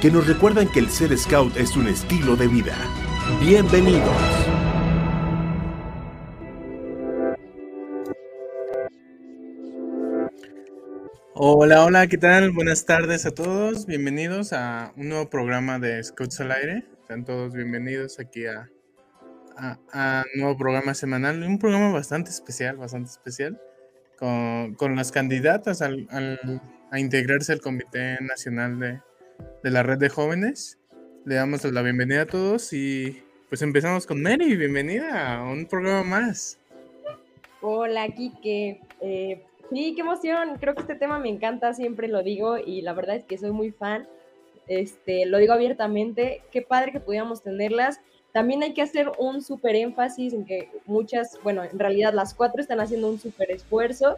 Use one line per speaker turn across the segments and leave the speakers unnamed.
que nos recuerdan que el ser scout es un estilo de vida. Bienvenidos.
Hola, hola, ¿qué tal? Buenas tardes a todos. Bienvenidos a un nuevo programa de Scouts al Aire. Están todos bienvenidos aquí a, a, un nuevo programa semanal. Un programa bastante especial, bastante especial, con, con las candidatas al, a integrarse al Comité Nacional de, de la Red de Jóvenes. Le damos la bienvenida a todos y pues empezamos con Mary. Bienvenida a un programa más.
Hola, Kike. Eh, Sí, qué emoción. Creo que este tema me encanta, siempre lo digo y la verdad es que soy muy fan. Este, lo digo abiertamente, qué padre que pudiéramos tenerlas. También hay que hacer un súper énfasis en que muchas, bueno, en realidad las cuatro están haciendo un súper esfuerzo.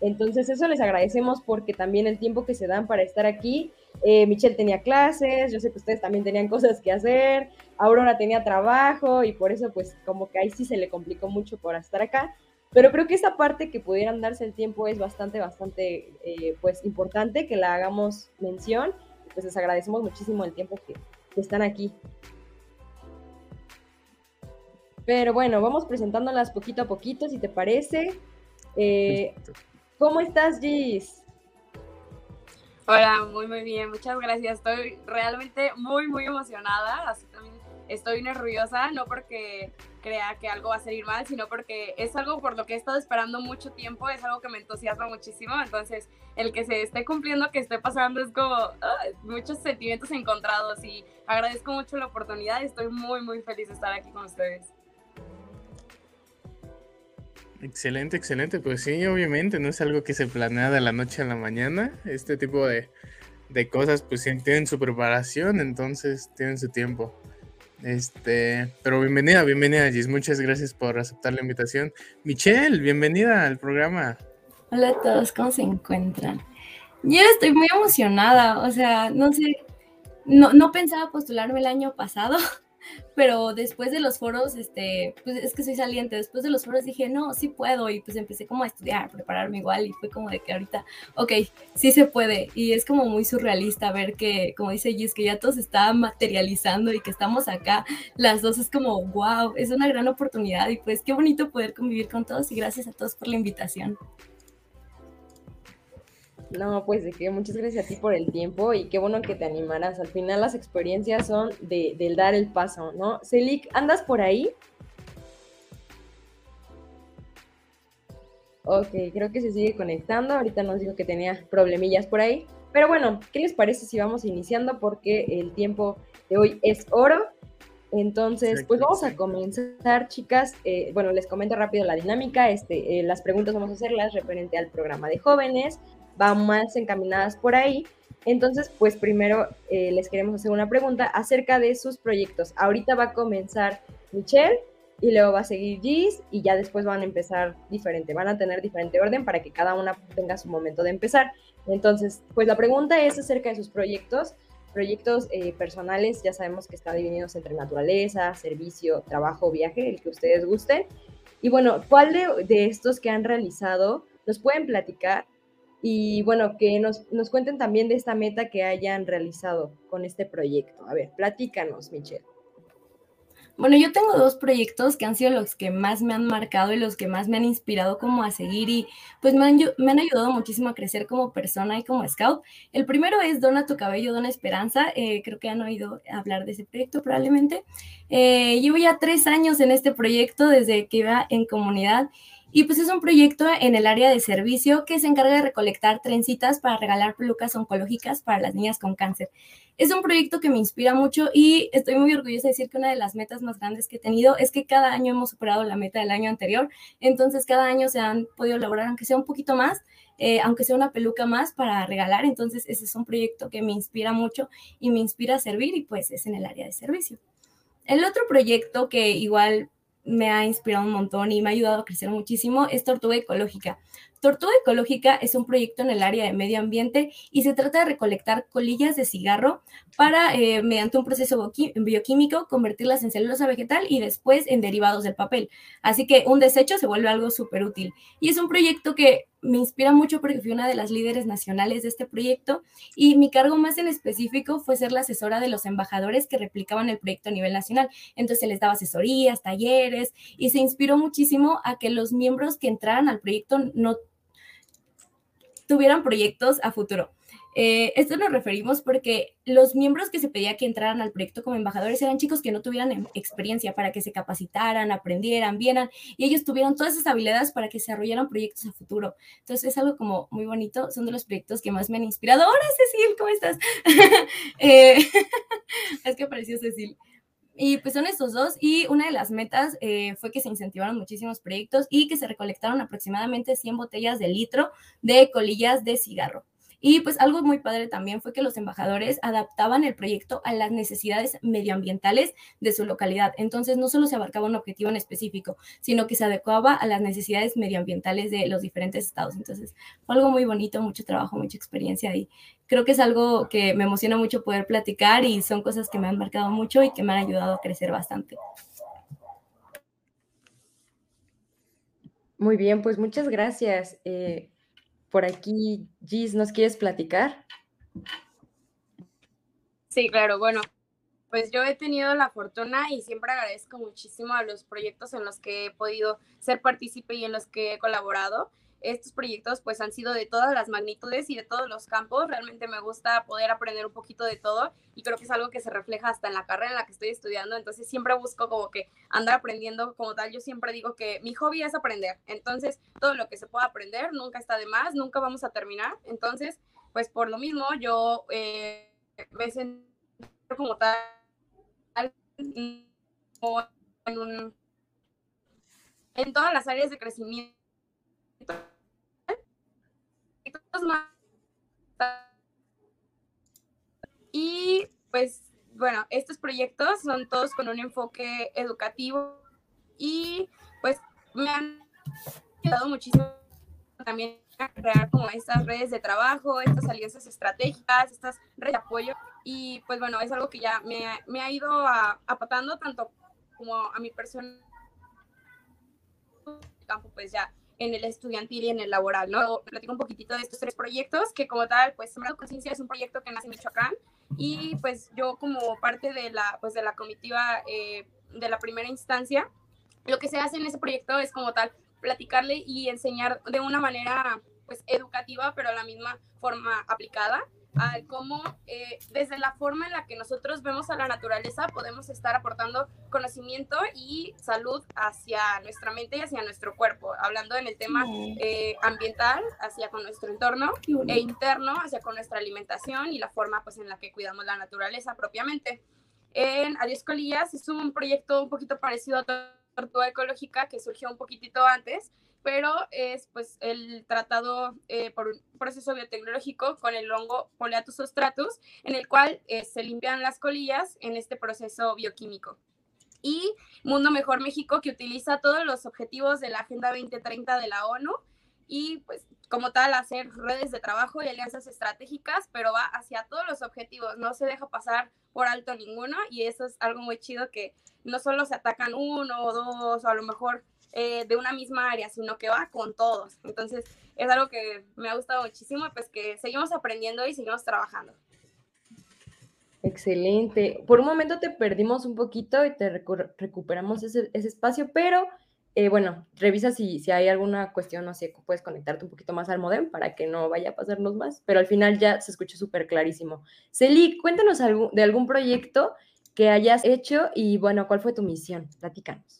Entonces eso les agradecemos porque también el tiempo que se dan para estar aquí. Eh, Michelle tenía clases, yo sé que ustedes también tenían cosas que hacer, Aurora tenía trabajo y por eso pues como que ahí sí se le complicó mucho por estar acá. Pero creo que esa parte que pudieran darse el tiempo es bastante, bastante, eh, pues, importante que la hagamos mención. Pues les agradecemos muchísimo el tiempo que, están aquí. Pero bueno, vamos presentándolas poquito a poquito, si te parece. Eh, ¿Cómo estás, Gis?
Hola, muy, muy bien. Muchas gracias. Estoy realmente muy, muy emocionada. Así también estoy nerviosa, no porque crea que algo va a salir mal, sino porque es algo por lo que he estado esperando mucho tiempo, es algo que me entusiasma muchísimo, entonces el que se esté cumpliendo, que esté pasando, es como muchos sentimientos encontrados y agradezco mucho la oportunidad estoy muy, muy feliz de estar aquí con ustedes.
Excelente, excelente. Pues sí, obviamente no es algo que se planea de la noche a la mañana. Este tipo de, de cosas pues tienen su preparación, entonces tienen su tiempo. Este, pero bienvenida, bienvenida, Gis. Muchas gracias por aceptar la invitación. Michelle, bienvenida al programa.
Hola a todos, ¿cómo se encuentran? Yo estoy muy emocionada, o sea, no sé, no, no pensaba postularme el año pasado, pero después de los foros, este, pues es que soy saliente, después de los foros dije, no, sí puedo, y pues empecé como a estudiar, prepararme igual, y fue como de que ahorita, ok, sí se puede, y es como muy surrealista ver que, como dice Gis, que ya todo se está materializando y que estamos acá, las dos es como, wow, es una gran oportunidad, y pues qué bonito poder convivir con todos, y gracias a todos por la invitación.
No, pues de que muchas gracias a ti por el tiempo y qué bueno que te animaras. Al final las experiencias son de, del dar el paso, ¿no? Celik, ¿andas por ahí? Ok, creo que se sigue conectando. Ahorita nos dijo que tenía problemillas por ahí. Pero bueno, ¿qué les parece si vamos iniciando? Porque el tiempo de hoy es oro. Entonces, pues vamos a comenzar, chicas. Eh, bueno, les comento rápido la dinámica. Este, eh, las preguntas vamos a hacerlas referente al programa de jóvenes van más encaminadas por ahí. Entonces, pues primero eh, les queremos hacer una pregunta acerca de sus proyectos. Ahorita va a comenzar Michelle y luego va a seguir Gis y ya después van a empezar diferente. Van a tener diferente orden para que cada una tenga su momento de empezar. Entonces, pues la pregunta es acerca de sus proyectos. Proyectos eh, personales, ya sabemos que están divididos entre naturaleza, servicio, trabajo, viaje, el que ustedes gusten. Y bueno, ¿cuál de, de estos que han realizado nos pueden platicar y bueno, que nos, nos cuenten también de esta meta que hayan realizado con este proyecto. A ver, platícanos, Michelle.
Bueno, yo tengo dos proyectos que han sido los que más me han marcado y los que más me han inspirado como a seguir y pues me han, ayudado muchísimo a crecer como persona y como scout. El primero es Dona tu cabello, Dona Esperanza. Eh, creo que han oído hablar de ese proyecto probablemente. Eh, llevo ya tres años en este proyecto desde que iba en comunidad y pues es un proyecto en el área de servicio que se encarga de recolectar trencitas para regalar pelucas oncológicas para las niñas con cáncer. Es un proyecto que me inspira mucho y estoy muy orgullosa de decir que una de las metas más grandes que he tenido es que cada año hemos superado la meta del año anterior. Entonces cada año se han podido lograr, aunque sea un poquito más, eh, aunque sea una peluca más para regalar. Entonces ese es un proyecto que me inspira mucho y me inspira a servir y pues es en el área de servicio. El otro proyecto que igual me ha inspirado un montón y me ha ayudado a crecer muchísimo es Tortuga Ecológica. Tortuga Ecológica es un proyecto en el área de medio ambiente y se trata de recolectar colillas de cigarro para, eh, mediante un proceso bioquímico, convertirlas en celulosa vegetal y después en derivados del papel. Así que un desecho se vuelve algo súper útil. Y es un proyecto que me inspira mucho porque fui una de las líderes nacionales de este proyecto y mi cargo más en específico fue ser la asesora de los embajadores que replicaban el proyecto a nivel nacional. Entonces les daba asesorías, talleres y se inspiró muchísimo a que los miembros que entraran al proyecto no tuvieran proyectos a futuro. Eh, esto nos referimos porque los miembros que se pedía que entraran al proyecto como embajadores eran chicos que no tuvieran em, experiencia para que se capacitaran, aprendieran, vieran y ellos tuvieron todas esas habilidades para que desarrollaran proyectos a futuro. Entonces es algo como muy bonito, son de los proyectos que más me han inspirado. Hola Cecil, ¿cómo estás? Eh, es que apareció Cecil. Y pues son estos dos. Y una de las metas eh, fue que se incentivaron muchísimos proyectos y que se recolectaron aproximadamente 100 botellas de litro de colillas de cigarro. Y pues algo muy padre también fue que los embajadores adaptaban el proyecto a las necesidades medioambientales de su localidad. Entonces no solo se abarcaba un objetivo en específico, sino que se adecuaba a las necesidades medioambientales de los diferentes estados. Entonces fue algo muy bonito, mucho trabajo, mucha experiencia y creo que es algo que me emociona mucho poder platicar y son cosas que me han marcado mucho y que me han ayudado a crecer bastante.
Muy bien, pues muchas gracias. Eh, por aquí, Gis, ¿nos quieres platicar?
Sí, claro, bueno, pues yo he tenido la fortuna y siempre agradezco muchísimo a los proyectos en los que he podido ser partícipe y en los que he colaborado estos proyectos pues han sido de todas las magnitudes y de todos los campos. Realmente me gusta poder aprender un poquito de todo y creo que es algo que se refleja hasta en la carrera en la que estoy estudiando. Entonces siempre busco como que andar aprendiendo como tal. Yo siempre digo que mi hobby es aprender. Entonces todo lo que se pueda aprender nunca está de más, nunca vamos a terminar. Entonces pues por lo mismo yo eh, como tal en todas las áreas de crecimiento y pues bueno, estos proyectos son todos con un enfoque educativo y pues me han ayudado muchísimo también a crear como estas redes de trabajo, estas alianzas estratégicas, estas redes de apoyo. Y pues bueno, es algo que ya me, me ha ido apatando tanto como a mi persona. Pues ya en el estudiantil y en el laboral, ¿no? Platico un poquitito de estos tres proyectos, que como tal, pues Sembrando Conciencia es un proyecto que nace en Michoacán y pues yo como parte de la, pues de la comitiva eh, de la primera instancia, lo que se hace en ese proyecto es como tal platicarle y enseñar de una manera pues educativa, pero a la misma forma aplicada, a cómo eh, desde la forma en la que nosotros vemos a la naturaleza podemos estar aportando conocimiento y salud hacia nuestra mente y hacia nuestro cuerpo, hablando en el tema eh, ambiental, hacia con nuestro entorno e interno, hacia con nuestra alimentación y la forma pues en la que cuidamos la naturaleza propiamente. En Adiós Colillas es un proyecto un poquito parecido a Tortuga Ecológica que surgió un poquitito antes, pero es pues el tratado eh, por un proceso biotecnológico con el hongo Poleatus ostratus, en el cual eh, se limpian las colillas en este proceso bioquímico. Y Mundo Mejor México, que utiliza todos los objetivos de la Agenda 2030 de la ONU y pues como tal hacer redes de trabajo y alianzas estratégicas, pero va hacia todos los objetivos, no se deja pasar por alto ninguno y eso es algo muy chido que no solo se atacan uno o dos o a lo mejor eh, de una misma área, sino que va con todos. Entonces, es algo que me ha gustado muchísimo, pues que seguimos aprendiendo y seguimos trabajando.
Excelente. Por un momento te perdimos un poquito y te recuperamos ese, espacio, pero eh, bueno, revisa si, si hay alguna cuestión, no sé, puedes conectarte un poquito más al modem para que no vaya a pasarnos más, pero al final ya se escucha súper clarísimo. Celi, cuéntanos de algún proyecto que hayas hecho y bueno, ¿cuál fue tu misión? Platícanos.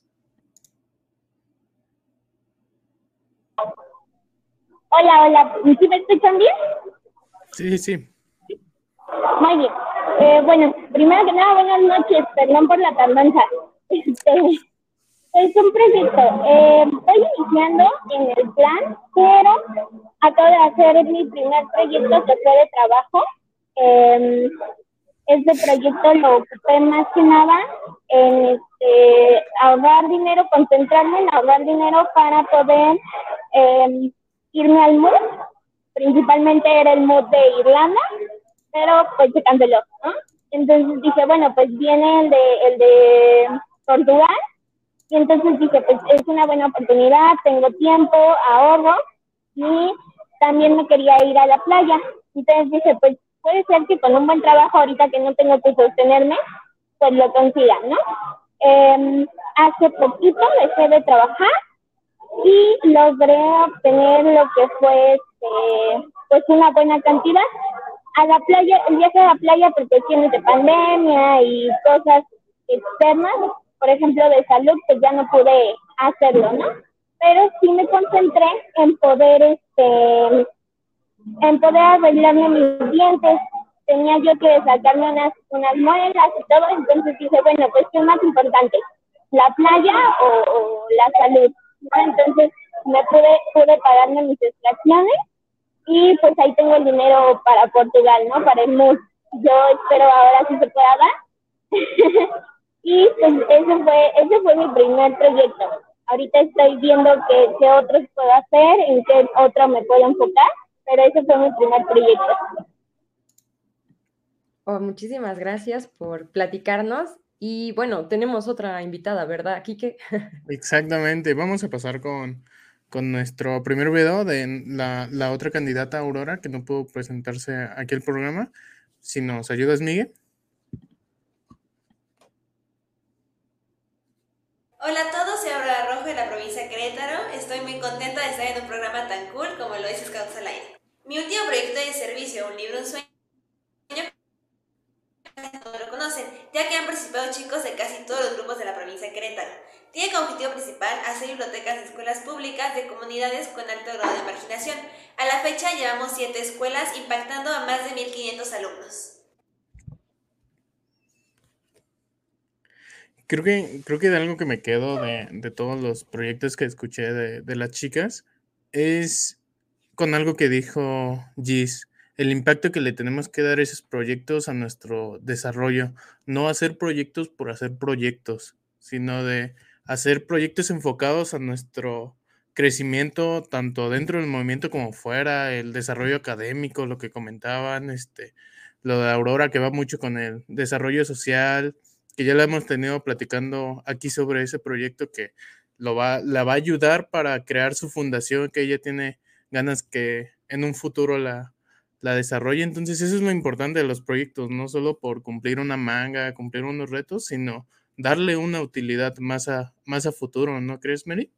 Hola, hola. ¿Sí me escuchan bien?
Sí, sí.
Muy bien. Eh, bueno, primero que nada, buenas noches. Perdón por la tardanza. Este, es un proyecto. Eh, estoy iniciando en el plan, pero acabo de hacer mi primer proyecto que fue de trabajo. Eh, este proyecto lo ocupé más que nada en este, ahorrar dinero, concentrarme en ahorrar dinero para poder em, irme al MOOC. Principalmente era el MOOC de Irlanda, pero pues se canceló, ¿no? Entonces dije, bueno, pues viene el de, el de Portugal. Y entonces dije, pues es una buena oportunidad, tengo tiempo, ahorro y también me quería ir a la playa. Entonces dije, pues puede ser que con un buen trabajo ahorita que no tengo que sostenerme, pues lo consiga, ¿no? Em, hace poquito dejé de trabajar y logré obtener lo que fue este, pues una buena cantidad a la playa, el viaje a la playa por cuestiones de pandemia y cosas externas, por ejemplo de salud, pues ya no pude hacerlo, ¿no? Pero sí me concentré en poder, este, en poder arreglarme mis dientes. Tenía yo que sacarme unas, unas muelas y todo, entonces dije, bueno, pues ¿qué es más importante? ¿La playa o, la salud? Entonces me pude, pude pagarme mis extracciones y pues ahí tengo el dinero para Portugal, ¿no? Para el MUS. Yo espero ahora sí se pueda dar. y pues ese fue, ese fue mi primer proyecto. Ahorita estoy viendo qué, qué otros puedo hacer, en qué otro me puedo enfocar, pero ese fue mi primer proyecto.
Oh, muchísimas gracias por platicarnos. Y bueno, tenemos otra invitada, ¿verdad, Kike?
Exactamente. Vamos a pasar con, con nuestro primer video de la, la, otra candidata Aurora que no pudo presentarse aquí al programa. Si nos ayudas, Miguel.
Hola a todos, soy Aurora Rojo de la provincia de Querétaro. Estoy muy contenta de estar en un programa tan cool como lo es Scouts al Aire. Mi último proyecto de servicio, un libro, un sueño, todos lo conocen, ya que han participado chicos de casi todos los grupos de la provincia de Querétaro. Tiene como objetivo principal hacer bibliotecas de escuelas públicas de comunidades con alto grado de marginación. A la fecha llevamos 7 escuelas impactando a más de 1.500 alumnos.
Creo que, creo que de algo que me quedo de, de todos los proyectos que escuché de, de, las chicas es con algo que dijo Gis, el impacto que le tenemos que dar a esos proyectos a nuestro desarrollo, no hacer proyectos por hacer proyectos, sino de hacer proyectos enfocados a nuestro crecimiento, tanto dentro del movimiento como fuera, el desarrollo académico, lo que comentaban, este, lo de Aurora que va mucho con el desarrollo social, que ya la hemos tenido platicando aquí sobre ese proyecto que lo va, la va a ayudar para crear su fundación, que ella tiene ganas que en un futuro la, la desarrolle. Entonces eso es lo importante de los proyectos, no solo por cumplir una manga, cumplir unos retos, sino darle una utilidad más a, más a futuro, ¿no crees, Mary?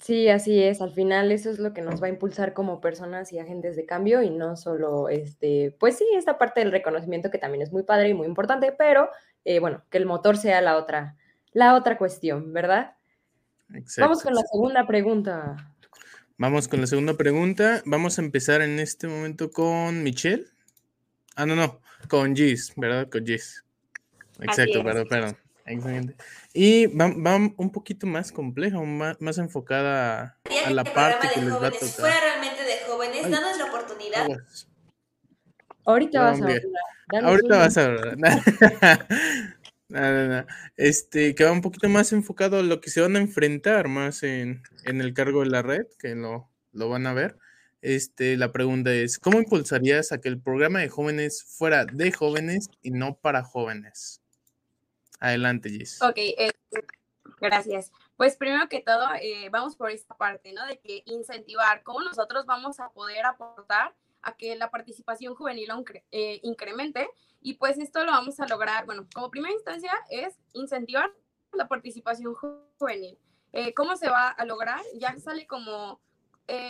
Sí, así es. Al final eso es lo que nos va a impulsar como personas y agentes de cambio y no solo, este, pues sí, esta parte del reconocimiento que también es muy padre y muy importante, pero eh, bueno, que el motor sea la otra, la otra cuestión, ¿verdad? Exacto. Vamos con la segunda pregunta.
Vamos con la segunda pregunta. Vamos a empezar en este momento con Michelle. Ah, no, no, con Gis, ¿verdad? Con Gis. Exacto, perdón, perdón. Excelente. Y va, va, un poquito más compleja, más, más enfocada a, la parte que les va a tocar.
Fuera realmente de jóvenes, danos la oportunidad.
Ahorita vas a hablar.
Ahorita vas a hablar. No, no. Este, que va un poquito más enfocado a lo que se van a enfrentar más en, en el cargo de la red, que lo, lo van a ver. Este, la pregunta es, ¿cómo impulsarías a que el programa de jóvenes fuera de jóvenes y no para jóvenes? Adelante, Gis.
Ok, eh, gracias. Pues primero que todo, eh, vamos por esta parte, ¿no? De que incentivar, cómo nosotros vamos a poder aportar a que la participación juvenil eh, incremente y pues esto lo vamos a lograr, bueno, como primera instancia es incentivar la participación juvenil. ¿Cómo se va a lograr? Ya sale como,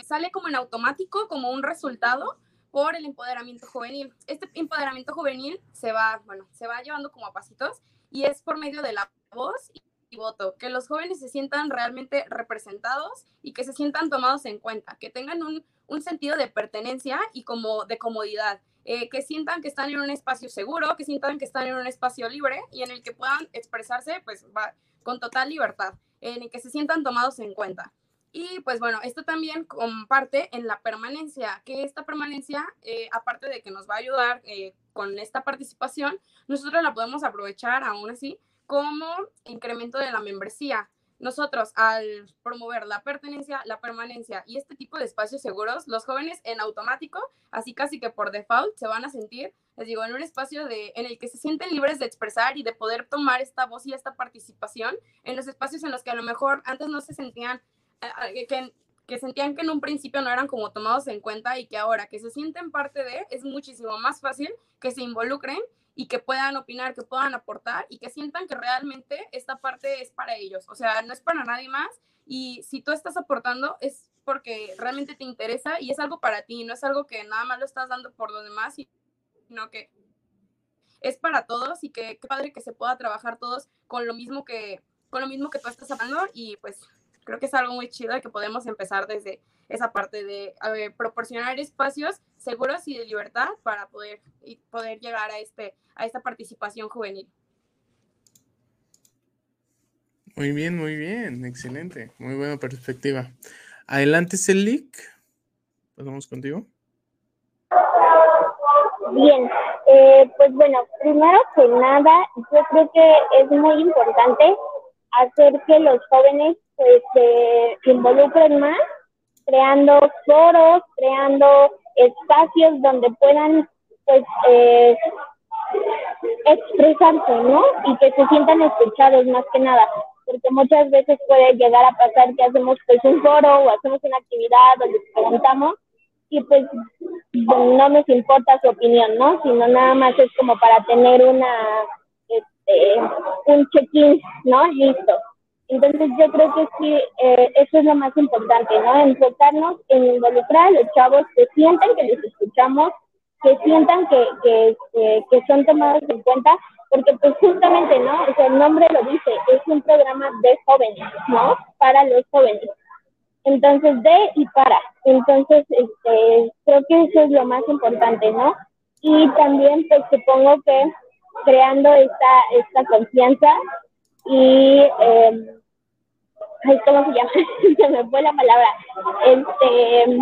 sale como en automático, como un resultado por el empoderamiento juvenil. Este empoderamiento juvenil se va, bueno, se va llevando como a pasitos y es por medio de la voz y voto, que los jóvenes se sientan realmente representados y que se sientan tomados en cuenta, que tengan un, un sentido de pertenencia y como de comodidad, eh, que sientan que están en un espacio seguro, que sientan que están en un espacio libre y en el que puedan expresarse pues con total libertad, en el que se sientan tomados en cuenta. Y pues bueno, esto también comparte en la permanencia, que esta permanencia, eh, aparte de que nos va a ayudar eh, con esta participación, nosotros la podemos aprovechar aún así como incremento de la membresía. Nosotros, al promover la pertenencia, la permanencia y este tipo de espacios seguros, los jóvenes en automático, así casi que por default, se van a sentir, les digo, en un espacio de, en el que se sienten libres de expresar y de poder tomar esta voz y esta participación en los espacios en los que a lo mejor antes no se sentían, eh, eh, que, que sentían que en un principio no eran como tomados en cuenta y que ahora que se sienten parte de, es muchísimo más fácil que se involucren y que puedan opinar, que puedan aportar y que sientan que realmente esta parte es para ellos, o sea, no es para nadie más y si tú estás aportando es porque realmente te interesa y es algo para ti, no es algo que nada más lo estás dando por los demás, sino que es para todos y que qué padre que se pueda trabajar todos con lo mismo que con lo mismo que tú estás hablando y pues creo que es algo muy chido que podemos empezar desde esa parte de proporcionar espacios seguros y de libertad para poder, y poder llegar a, este, a esta participación juvenil.
Muy bien, muy bien, excelente, muy buena perspectiva. Adelante, Celik. Pasamos contigo.
Bien, eh, pues bueno, primero que nada, yo creo que es muy importante hacer que los jóvenes pues, se involucren más, creando foros, creando espacios donde puedan pues eh, expresarse, ¿no? Y que se sientan escuchados más que nada, porque muchas veces puede llegar a pasar que hacemos pues un foro o hacemos una actividad donde preguntamos y pues no nos importa su opinión, ¿no? Sino nada más es como para tener una, este, un check-in, ¿no? Listo. Entonces yo creo que sí, eh, eso es lo más importante, ¿no? Enfocarnos en involucrar a los chavos que sientan que les escuchamos, que sientan que, que, que, son tomados en cuenta, porque pues justamente, ¿no? O sea, el nombre lo dice, es un programa de jóvenes, ¿no? Para los jóvenes. Entonces, de y para. Entonces, este, creo que eso es lo más importante, ¿no? Y también, pues supongo que creando esta, esta confianza y, eh, ¿cómo se llama? se me fue la palabra. Este,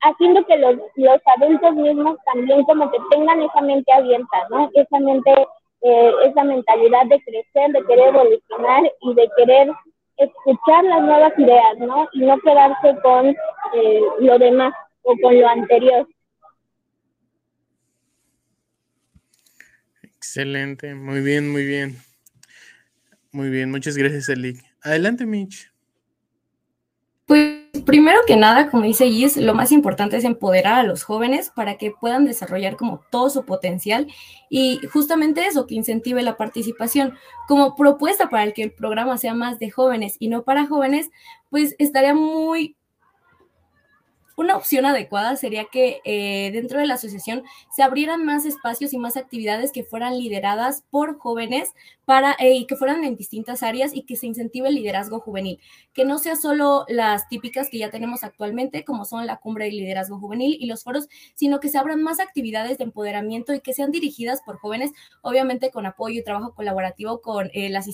haciendo que los, los adultos mismos también como que tengan esa mente abierta, ¿no? Esa mente, eh, esa mentalidad de crecer, de querer evolucionar y de querer escuchar las nuevas ideas, ¿no? Y no quedarse con eh, lo demás o con lo anterior.
Excelente, muy bien, muy bien. Muy bien, muchas gracias, Eli. Adelante, Mitch.
Pues primero que nada, como dice Gis, lo más importante es empoderar a los jóvenes para que puedan desarrollar como todo su potencial y justamente eso, que incentive la participación. Como propuesta para que el programa sea más de jóvenes y no para jóvenes, pues estaría muy una opción adecuada sería que eh, dentro de la asociación se abrieran más espacios y más actividades que fueran lideradas por jóvenes para, eh, y que fueran en distintas áreas y que se incentive el liderazgo juvenil, que no sea solo las típicas que ya tenemos actualmente, como son la cumbre de liderazgo juvenil y los foros, sino que se abran más actividades de empoderamiento y que sean dirigidas por jóvenes, obviamente con apoyo y trabajo colaborativo con eh, las,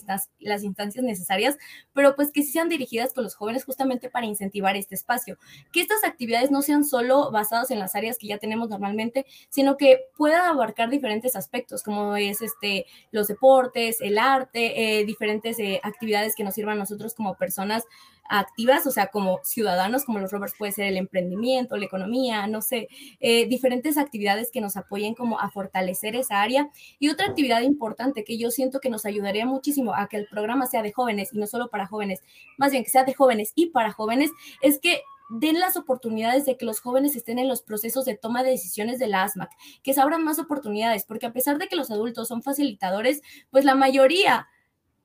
instancias necesarias, pero pues que sean dirigidas con los jóvenes justamente para incentivar este espacio, que estas actividades no sean solo basadas en las áreas que ya tenemos normalmente, sino que puedan abarcar diferentes aspectos, como es este, los deportes, el arte, eh, diferentes eh, actividades que nos sirvan a nosotros como personas activas, o sea, como ciudadanos, como los rovers puede ser el emprendimiento, la economía, no sé, eh, diferentes actividades que nos apoyen como a fortalecer esa área. Y otra actividad importante que yo siento que nos ayudaría muchísimo a que el programa sea de jóvenes y no solo para jóvenes, más bien que sea de jóvenes y para jóvenes, es que den las oportunidades de que los jóvenes estén en los procesos de toma de decisiones de la ASMAC, que se abran más oportunidades, porque a pesar de que los adultos son facilitadores, pues la mayoría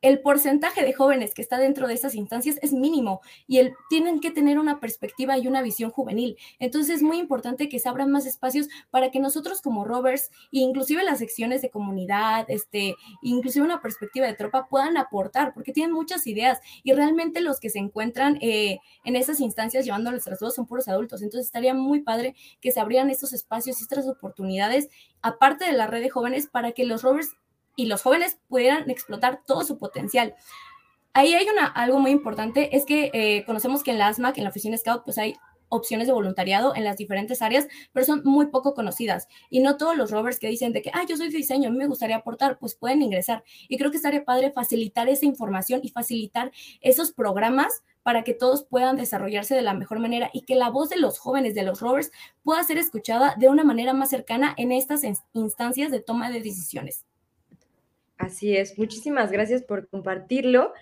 el porcentaje de jóvenes que está dentro de estas instancias es mínimo y el, tienen que tener una perspectiva y una visión juvenil. Entonces es muy importante que se abran más espacios para que nosotros como rovers, inclusive las secciones de comunidad, este, inclusive una perspectiva de tropa, puedan aportar, porque tienen muchas ideas y realmente los que se encuentran eh, en esas instancias llevando nuestras voz son puros adultos. Entonces estaría muy padre que se abrieran estos espacios y estas oportunidades, aparte de la red de jóvenes, para que los rovers y los jóvenes pudieran explotar todo su potencial. Ahí hay una, algo muy importante, es que eh, conocemos que en la ASMAC, en la oficina Scout, pues hay opciones de voluntariado en las diferentes áreas, pero son muy poco conocidas. Y no todos los rovers que dicen de que, ah, yo soy de diseño, a mí me gustaría aportar, pues pueden ingresar. Y creo que estaría padre facilitar esa información y facilitar esos programas para que todos puedan desarrollarse de la mejor manera y que la voz de los jóvenes, de los rovers, pueda ser escuchada de una manera más cercana en estas instancias de toma de decisiones.
Así es, muchísimas gracias por compartirlo.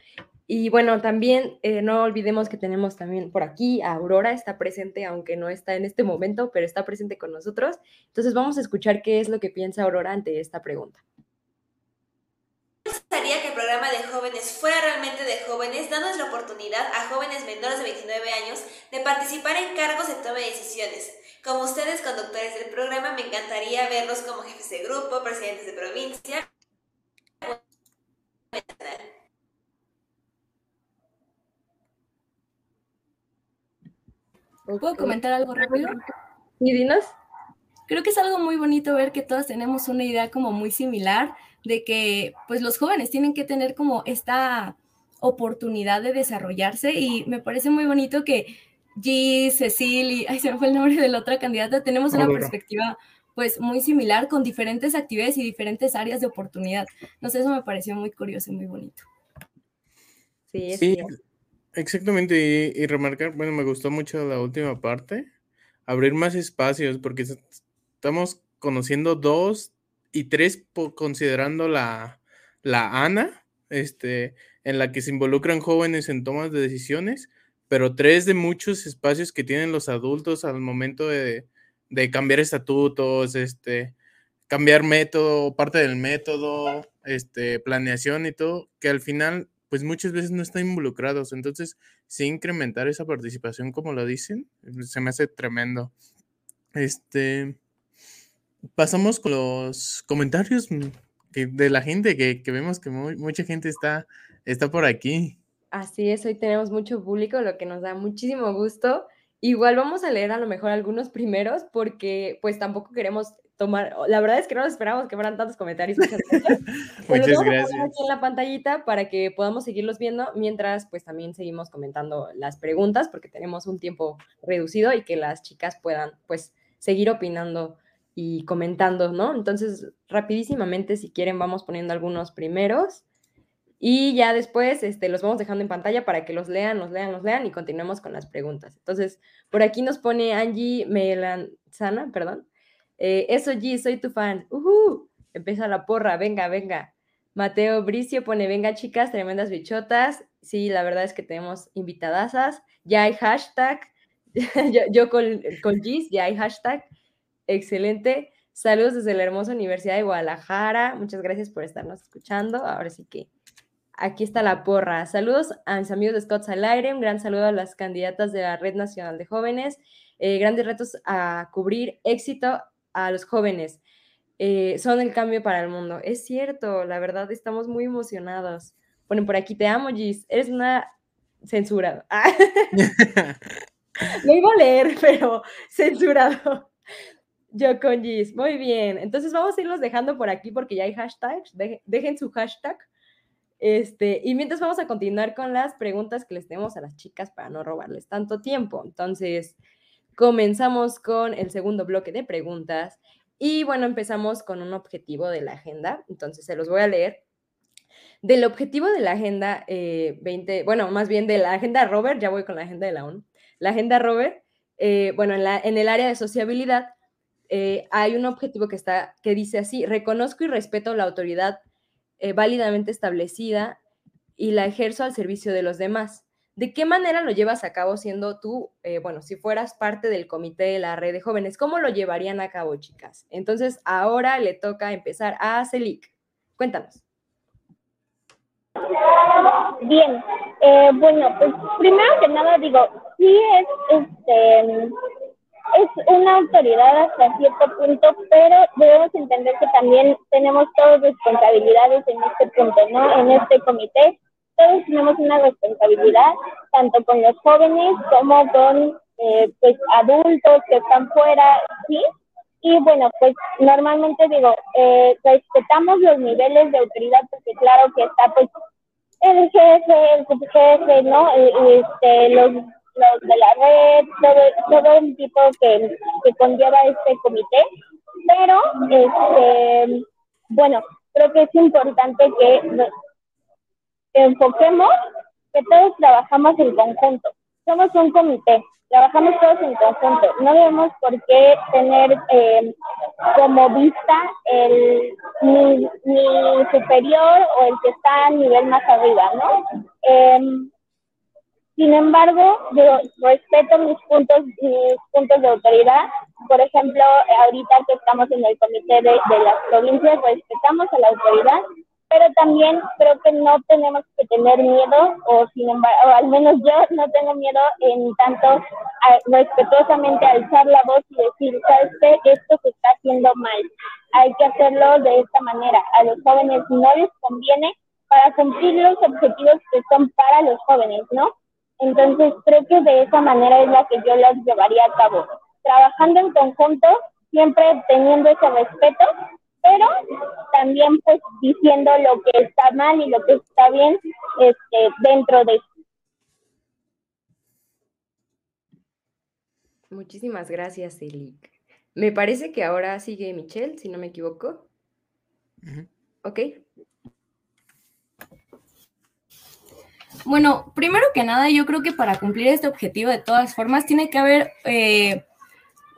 Y bueno, también eh, no olvidemos que tenemos también por aquí a Aurora, está presente, aunque no está en este momento, pero está presente con nosotros. Entonces vamos a escuchar qué es lo que piensa Aurora ante esta pregunta.
Me gustaría que el programa de jóvenes fuera realmente de jóvenes, dándoles la oportunidad a jóvenes menores de 29 años de participar en cargos de toma de decisiones. Como ustedes, conductores del programa, me encantaría verlos como jefes de grupo, presidentes de provincia.
¿Puedo comentar algo rápido?
¿Y dinos?
Creo que es algo muy bonito ver que todas tenemos una idea como muy similar de que pues los jóvenes tienen que tener como esta oportunidad de desarrollarse y me parece muy bonito que G, Cecil y, ay, se me fue el nombre de la otra candidata, tenemos una perspectiva pues muy similar con diferentes actividades y diferentes áreas de oportunidad. No sé, eso me pareció muy curioso y muy bonito.
Sí, sí exactamente. Y, remarcar, bueno, me gustó mucho la última parte, abrir más espacios, porque estamos conociendo dos y tres considerando la, la ANA, este, en la que se involucran jóvenes en tomas de decisiones, pero tres de muchos espacios que tienen los adultos al momento de, de cambiar estatutos, este, cambiar método, parte del método, este, planeación y todo, que al final, pues muchas veces no están involucrados. Entonces, sí incrementar esa participación, como lo dicen, se me hace tremendo. Este, pasamos con los comentarios de la gente, que, vemos que mucha gente está, está por aquí.
Así es, hoy tenemos mucho público, lo que nos da muchísimo gusto. Igual vamos a leer a lo mejor algunos primeros porque pues tampoco queremos tomar, la verdad es que no esperamos que fueran tantos comentarios. Muchas gracias. Muchas gracias. aquí en la pantallita para que podamos seguirlos viendo mientras pues también seguimos comentando las preguntas porque tenemos un tiempo reducido y que las chicas puedan pues seguir opinando y comentando, ¿no? Entonces, rapidísimamente, si quieren, vamos poniendo algunos primeros. Y ya después este, los vamos dejando en pantalla para que los lean, los lean, los lean y continuemos con las preguntas. Entonces, por aquí nos pone Angie Melanzana, perdón. Eh, eso, G, soy tu fan. Uh Empieza la porra, venga, venga. Mateo Bricio pone, venga chicas, tremendas bichotas. Sí, la verdad es que tenemos invitadasas. Ya hay hashtag. yo, con, con Gis, ya hay hashtag. Excelente. Saludos desde la hermosa Universidad de Guadalajara. Muchas gracias por estarnos escuchando. Ahora sí que Aquí está la porra. Saludos a mis amigos de Scouts al aire. Un gran saludo a las candidatas de la Red Nacional de Jóvenes. Eh, grandes retos a cubrir éxito a los jóvenes. Eh, son el cambio para el mundo. Es cierto, la verdad, estamos muy emocionados. Ponen por aquí, te amo, Gis. Eres una censurada. Lo iba a leer, pero censurado. Yo con Gis. Muy bien. Entonces vamos a irlos dejando por aquí porque ya hay hashtags. dejen su hashtag este, y mientras vamos a continuar con las preguntas que les tenemos a las chicas para no robarles tanto tiempo. Entonces, comenzamos con el segundo bloque de preguntas. Y bueno, empezamos con un objetivo de la agenda. Entonces, se los voy a leer. Del objetivo de la agenda 20, eh, bueno, más bien de la agenda Robert, ya voy con la agenda de la ONU. La agenda Robert, eh, bueno, en, el área de sociabilidad eh, hay un objetivo que, está, que dice así, reconozco y respeto la autoridad eh, válidamente establecida y la ejerzo al servicio de los demás. ¿De qué manera lo llevas a cabo siendo tú, eh, bueno, si fueras parte del comité de la red de jóvenes? ¿Cómo lo llevarían a cabo, chicas? Entonces, ahora le toca empezar a Celic. Cuéntanos.
Bien, eh, bueno, pues primero que nada digo, sí es este es una autoridad hasta cierto punto, pero debemos entender que también tenemos todas responsabilidades en este punto, ¿no? En este comité, todos tenemos una responsabilidad, tanto con los jóvenes como con eh, pues adultos que están fuera, ¿sí? Y bueno, pues normalmente digo, eh, respetamos los niveles de autoridad porque claro que está pues el jefe, el subjefe, ¿no? Este, los los de la red, todo, todo el tipo que, que conlleva este comité, pero este, bueno, creo que es importante que enfoquemos que todos trabajamos en conjunto. Somos un comité, trabajamos todos en conjunto. No debemos por qué tener eh, como vista el mi, superior o el que está a nivel más arriba, ¿no? Em, sin embargo, yo respeto mis puntos, mis puntos de autoridad. Por ejemplo, ahorita que estamos en el comité de, de las provincias, respetamos a la autoridad, pero también creo que no tenemos que tener miedo, o sin embargo, al menos yo no tengo miedo en tanto respetuosamente alzar la voz y decir, sabes qué, esto se está haciendo mal, hay que hacerlo de esta manera, a los jóvenes no les conviene para cumplir los objetivos que son para los jóvenes, ¿no? Entonces creo que de esa manera es la que yo los llevaría a cabo, trabajando en conjunto, siempre teniendo ese respeto pero también pues diciendo lo que está mal y lo que está bien este, dentro de
Muchísimas gracias, Elic. Me parece que ahora sigue Michelle, si no me equivoco. Ok.
Bueno, primero que nada, yo creo que para cumplir este objetivo de todas formas tiene que haber eh,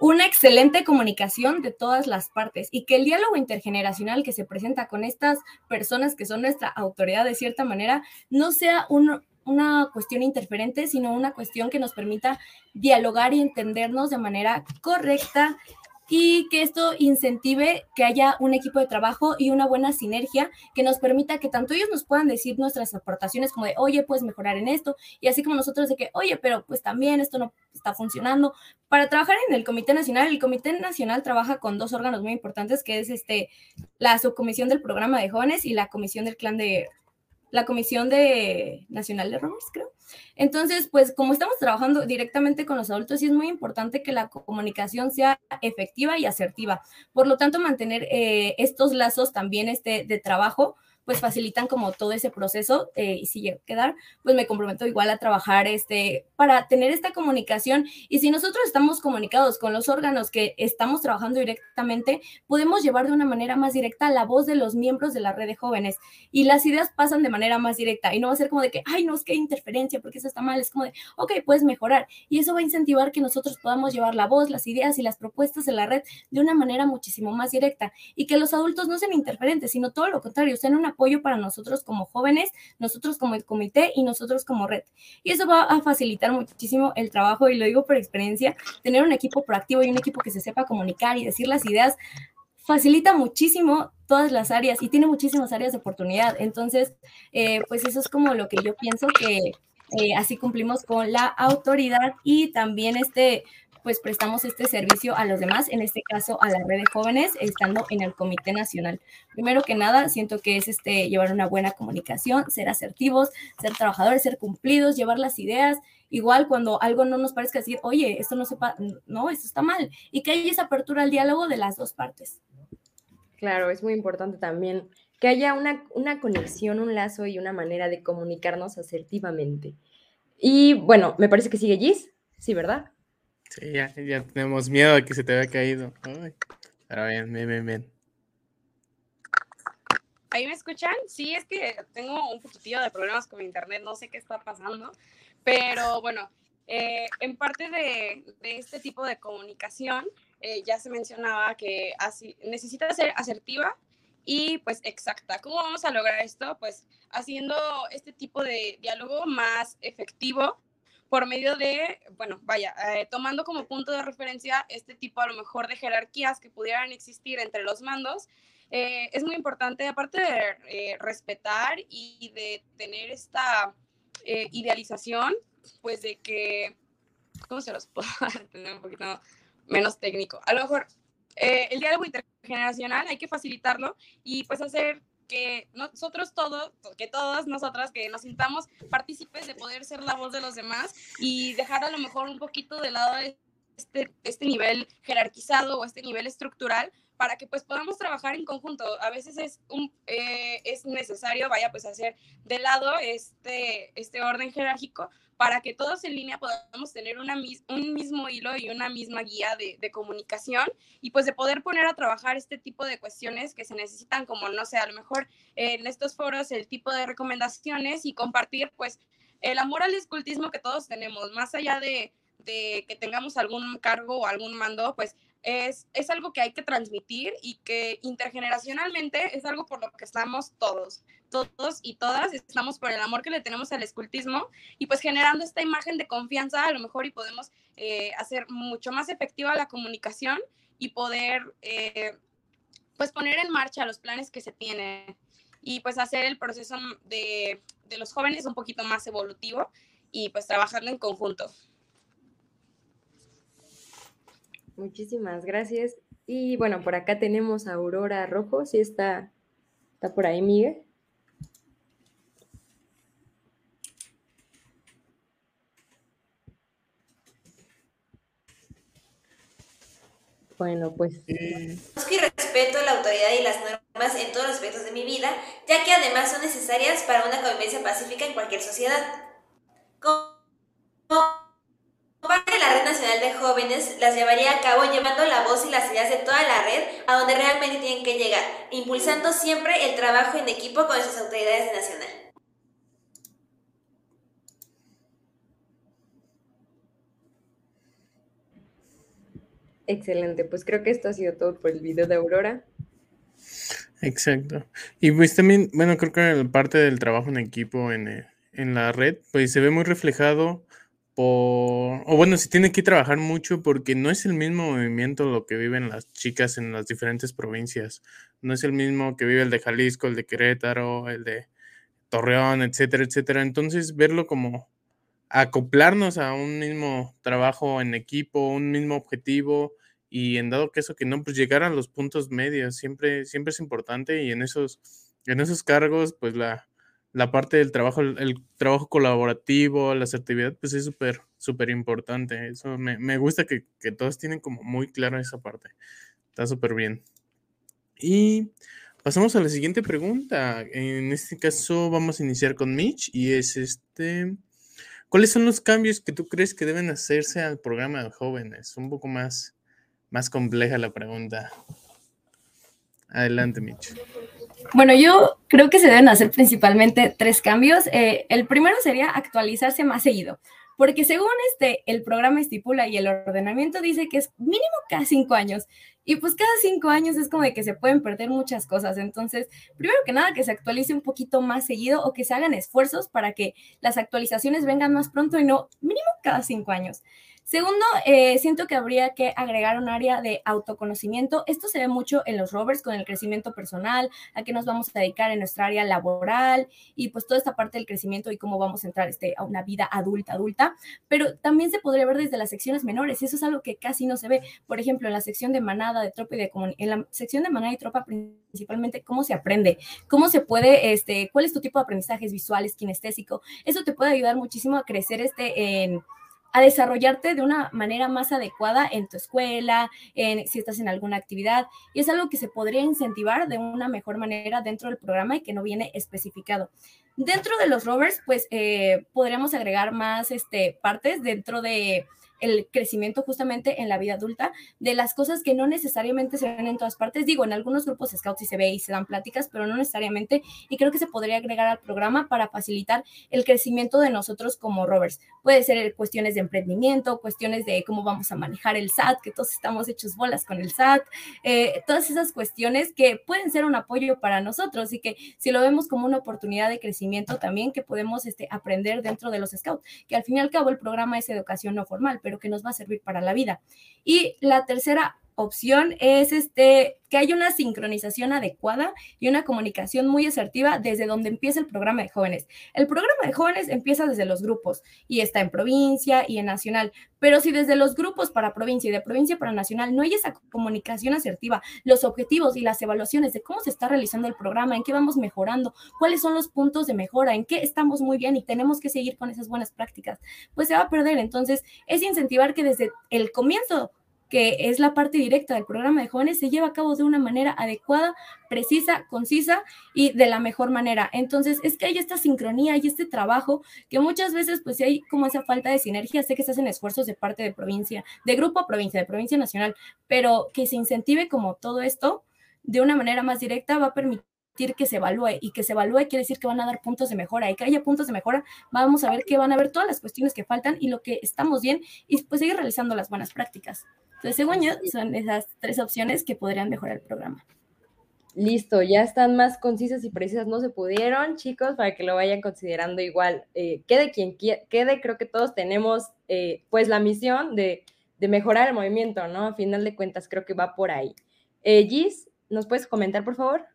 una excelente comunicación de todas las partes y que el diálogo intergeneracional que se presenta con estas personas que son nuestra autoridad de cierta manera no sea una cuestión interferente, sino una cuestión que nos permita dialogar y entendernos de manera correcta y que esto incentive que haya un equipo de trabajo y una buena sinergia que nos permita que tanto ellos nos puedan decir nuestras aportaciones como de, oye, puedes mejorar en esto, y así como nosotros de que, oye, pero pues también esto no está funcionando. Para trabajar en el Comité Nacional, el Comité Nacional trabaja con dos órganos muy importantes, que es este, la subcomisión del programa de jóvenes y la comisión del clan de, la comisión de nacional de Roberts, creo. Entonces, pues como estamos trabajando directamente con los adultos, sí es muy importante que la comunicación sea efectiva y asertiva. Por lo tanto, mantener eh, estos lazos también este, de trabajo pues facilitan como todo ese proceso eh, y si llega a quedar, pues me comprometo igual a trabajar este, para tener esta comunicación. Y si nosotros estamos comunicados con los órganos que estamos trabajando directamente, podemos llevar de una manera más directa la voz de los miembros de la red de jóvenes. Y las ideas pasan de manera más directa y no va a ser como de que, ay, no, es que hay interferencia porque eso está mal, es como de, ok, puedes mejorar y eso va a incentivar que nosotros podamos llevar la voz, las ideas y las propuestas de la red de una manera muchísimo más directa y que los adultos no sean interferentes, sino todo lo contrario, sean una apoyo para nosotros como jóvenes, nosotros como el comité y nosotros como red. Y eso va a facilitar muchísimo el trabajo y lo digo por experiencia, tener un equipo proactivo y un equipo que se sepa comunicar y decir las ideas facilita muchísimo todas las áreas y tiene muchísimas áreas de oportunidad. Entonces, eh, pues eso es como lo que yo pienso que eh, así cumplimos con la autoridad y también este pues prestamos este servicio a los demás, en este caso a la red de jóvenes, estando en el Comité Nacional. Primero que nada, siento que es este, llevar una buena comunicación, ser asertivos, ser trabajadores, ser cumplidos, llevar las ideas. Igual cuando algo no nos parezca decir, oye, esto no sepa, no, esto está mal, y que haya esa apertura al diálogo de las dos partes.
Claro, es muy importante también que haya una, una conexión, un lazo y una manera de comunicarnos asertivamente. Y bueno, me parece que sigue Gis, sí, ¿verdad?
Sí, ya, ya tenemos miedo de que se te haya caído. pero bien, bien, bien, bien.
¿Ahí me escuchan? Sí, es que tengo un poquitillo de problemas con mi internet, no sé qué está pasando, pero bueno, eh, en parte de, de, este tipo de comunicación, eh, ya se mencionaba que así, necesita ser asertiva y pues exacta. ¿Cómo vamos a lograr esto? Pues haciendo este tipo de diálogo más efectivo por medio de, bueno, vaya, eh, tomando como punto de referencia este tipo a lo mejor de jerarquías que pudieran existir entre los mandos, eh, es muy importante, aparte de eh, respetar y de tener esta idealización, pues de que, ¿cómo se los puedo tener un poquito menos técnico? A lo mejor el diálogo intergeneracional hay que facilitarlo y pues hacer que nosotros todos, que todas nosotras que nos sintamos partícipes de poder ser la voz de los demás y dejar a lo mejor un poquito de lado este, este nivel jerarquizado o este nivel estructural para que pues podamos trabajar en conjunto. A veces es, un, eh, es necesario, vaya, pues hacer de lado este, este orden jerárquico para que todos en línea podamos tener un mismo hilo y una misma guía de, comunicación y pues de poder poner a trabajar este tipo de cuestiones que se necesitan, como no sé, a lo mejor en estos foros el tipo de recomendaciones y compartir pues el amor al escultismo que todos tenemos, más allá de que tengamos algún cargo o algún mando, pues es, es, algo que hay que transmitir y que intergeneracionalmente es algo por lo que estamos todos, todos y todas estamos por el amor que le tenemos al escultismo y pues generando esta imagen de confianza a lo mejor y podemos eh, hacer mucho más efectiva la comunicación y poder eh, pues poner en marcha los planes que se tienen y pues hacer el proceso de, de los jóvenes un poquito más evolutivo y pues trabajarlo en conjunto.
Muchísimas gracias. Y bueno, por acá tenemos a Aurora Rojo, si está, está por ahí, Miguel. Bueno, pues.
Y respeto la autoridad y las normas en todos los aspectos de mi vida, ya que además son necesarias para una convivencia pacífica en cualquier sociedad. Como parte de la Red Nacional de Jóvenes, las llevaría a cabo llevando la voz y las ideas de toda la red a donde realmente tienen que llegar, impulsando siempre el trabajo en equipo con sus autoridades nacionales.
Excelente, pues creo que esto ha sido todo por el video de Aurora.
Exacto. Y pues también, bueno, creo que parte del trabajo en equipo en, eh, en la red, pues se ve muy reflejado o bueno, se tiene que trabajar mucho porque no es el mismo movimiento lo que viven las chicas en las diferentes provincias. No es el mismo que vive el de Jalisco, el de Querétaro, el de Torreón, etcétera, etcétera. Entonces, verlo como acoplarnos a un mismo trabajo en equipo, un mismo objetivo y en dado eso que no, pues llegar a los puntos medios siempre, siempre es importante y en esos, en esos cargos, pues la, la parte del trabajo, el, trabajo colaborativo, la asertividad, pues es súper, súper importante. Eso me, me gusta que, que, todos tienen como muy claro esa parte. Está súper bien. Y pasamos a la siguiente pregunta. En este caso vamos a iniciar con Mitch y es este... ¿Cuáles son los cambios que tú crees que deben hacerse al programa de jóvenes? Un poco más, más compleja la pregunta. Adelante, Mitch.
Bueno, yo creo que se deben hacer principalmente tres cambios. Eh, el primero sería actualizarse más seguido, porque según este, el programa estipula y el ordenamiento dice que es mínimo cada cinco años. Y pues cada cinco años es como de que se pueden perder muchas cosas. Entonces, primero que nada, que se actualice un poquito más seguido o que se hagan esfuerzos para que las actualizaciones vengan más pronto y no mínimo cada cinco años. Segundo, eh, siento que habría que agregar un área de autoconocimiento. Esto se ve mucho en los rovers con el crecimiento personal, a qué nos vamos a dedicar en nuestra área laboral y pues toda esta parte del crecimiento y cómo vamos a entrar este, a una vida adulta, adulta. Pero también se podría ver desde las secciones menores eso es algo que casi no se ve. Por ejemplo, en la sección de manada, de tropa y de en la sección de manada y tropa principalmente cómo se aprende, cómo se puede, este, cuál es tu tipo de aprendizajes visuales, kinestésico. Eso te puede ayudar muchísimo a crecer este en a desarrollarte de una manera más adecuada en tu escuela, en, si estás en alguna actividad. Y es algo que se podría incentivar de una mejor manera dentro del programa y que no viene especificado. Dentro de los rovers, pues eh, podríamos agregar más este, partes dentro de el crecimiento justamente en la vida adulta, de las cosas que no necesariamente se ven en todas partes. Digo, en algunos grupos scouts sí se ve y se dan pláticas, pero no necesariamente. Y creo que se podría agregar al programa para facilitar el crecimiento de nosotros como rovers. Puede ser cuestiones de emprendimiento, cuestiones de cómo vamos a manejar el SAT, que todos estamos hechos bolas con el SAT, eh, todas esas cuestiones que pueden ser un apoyo para nosotros y que si lo vemos como una oportunidad de crecimiento también que podemos este, aprender dentro de los scouts, que al fin y al cabo el programa es educación no formal, pero que nos va a servir para la vida. Y la tercera opción es este, que haya una sincronización adecuada y una comunicación muy asertiva desde donde empieza el programa de jóvenes. El programa de jóvenes empieza desde los grupos y está en provincia y en nacional, pero si desde los grupos para provincia y de provincia para nacional no hay esa comunicación asertiva, los objetivos y las evaluaciones de cómo se está realizando el programa, en qué vamos mejorando, cuáles son los puntos de mejora, en qué estamos muy bien y tenemos que seguir con esas buenas prácticas, pues se va a perder. Entonces, es incentivar que desde el comienzo que es la parte directa del programa de jóvenes, se lleva a cabo de una manera adecuada, precisa, concisa y de la mejor manera. Entonces, es que hay esta sincronía y este trabajo que muchas veces, pues, hay como esa falta de sinergia. Sé que se hacen esfuerzos de parte de provincia, de grupo a provincia, de provincia nacional, pero que se incentive como todo esto de una manera más directa va a permitir que se evalúe y que se evalúe quiere decir que van a dar puntos de mejora y que haya puntos de mejora, vamos a ver que van a ver todas las cuestiones que faltan y lo que estamos bien y pues seguir realizando las buenas prácticas. Entonces, según yo, son esas tres opciones que podrían mejorar el programa.
Listo, ya están más concisas y precisas, no se pudieron, chicos, para que lo vayan considerando igual. Eh, quede quien quede, creo que todos tenemos eh, pues la misión de, de, mejorar el movimiento, ¿no? A final de cuentas, creo que va por ahí. Eh, Gis, ¿nos puedes comentar, por favor?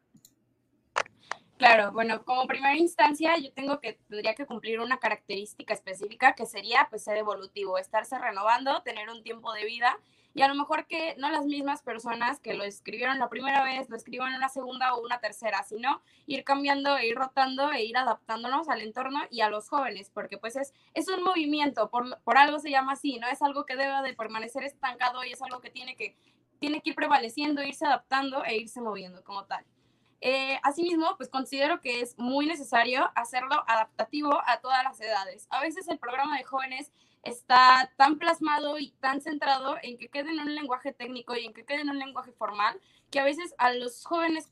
Claro, bueno, como primera instancia yo tengo que, tendría que cumplir una característica específica que sería pues ser evolutivo, estarse renovando, tener un tiempo de vida y a lo mejor que no las mismas personas que lo escribieron la primera vez, lo escriban una segunda o una tercera, sino ir cambiando e ir rotando e ir adaptándonos al entorno y a los jóvenes, porque pues es, es un movimiento, por, por algo se llama así, no es algo que deba de permanecer estancado y es algo que tiene que, tiene que ir prevaleciendo, irse adaptando e irse moviendo como tal. Eh, asimismo, pues considero que es muy necesario hacerlo adaptativo a todas las edades. A veces el programa de jóvenes está tan plasmado y tan centrado en que quede en un lenguaje técnico y en que quede en un lenguaje formal, que a veces a los jóvenes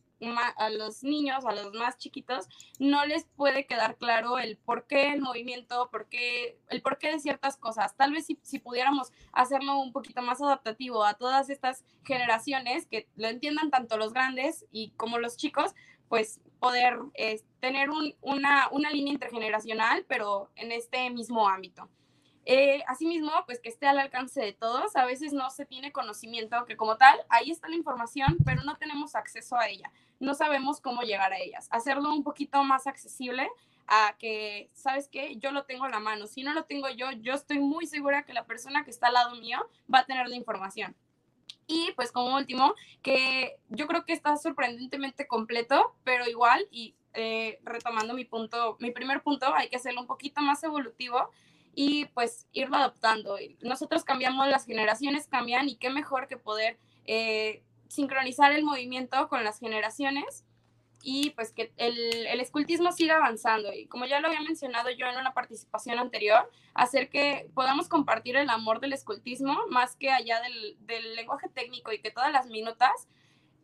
a los niños, a los más chiquitos, no les puede quedar claro el por qué el movimiento, por qué, el porqué de ciertas cosas. Tal vez si, si, pudiéramos hacerlo un poquito más adaptativo a todas estas generaciones, que lo entiendan tanto los grandes y como los chicos, pues poder eh, tener una, una línea intergeneracional, pero en este mismo ámbito. Eh, asimismo, pues que esté al alcance de todos. A veces no se tiene conocimiento que como tal, ahí está la información, pero no tenemos acceso a ella. No sabemos cómo llegar a ellas. Hacerlo un poquito más accesible a que, ¿sabes qué? Yo lo tengo en la mano. Si no lo tengo yo, yo estoy muy segura que la persona que está al lado mío va a tener la información. Y pues como último, que yo creo que está sorprendentemente completo, pero igual, y eh, retomando mi punto, mi primer punto, hay que hacerlo un poquito más evolutivo y pues irlo adoptando. Nosotros cambiamos, las generaciones cambian y qué mejor que poder eh, sincronizar el movimiento con las generaciones y pues que el, el, escultismo siga avanzando. Y como ya lo había mencionado yo en una participación anterior, hacer que podamos compartir el amor del escultismo más que allá del, del lenguaje técnico y que todas las minutas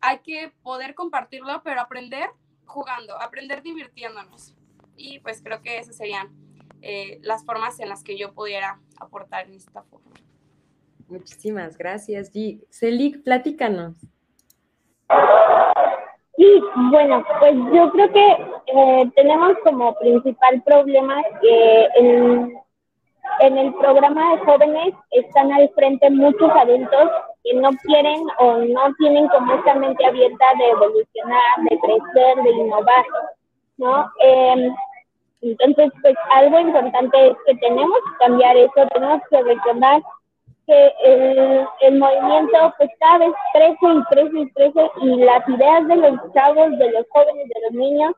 hay que poder compartirlo, pero aprender jugando, aprender divirtiéndonos. Y pues creo que esas serían eh, las formas en las que yo pudiera aportar en esta forma.
Muchísimas gracias, G. Celic, platícanos.
Sí, bueno, pues yo creo que eh, tenemos como principal problema que en, en el programa de jóvenes están al frente muchos adultos que no quieren o no tienen como esta mente abierta de evolucionar, de crecer, de innovar, ¿no? Eh, entonces, pues algo importante es que tenemos que cambiar eso, tenemos que recordar que el, el movimiento pues cada vez crece y crece y crece y las ideas de los chavos, de los jóvenes, de los niños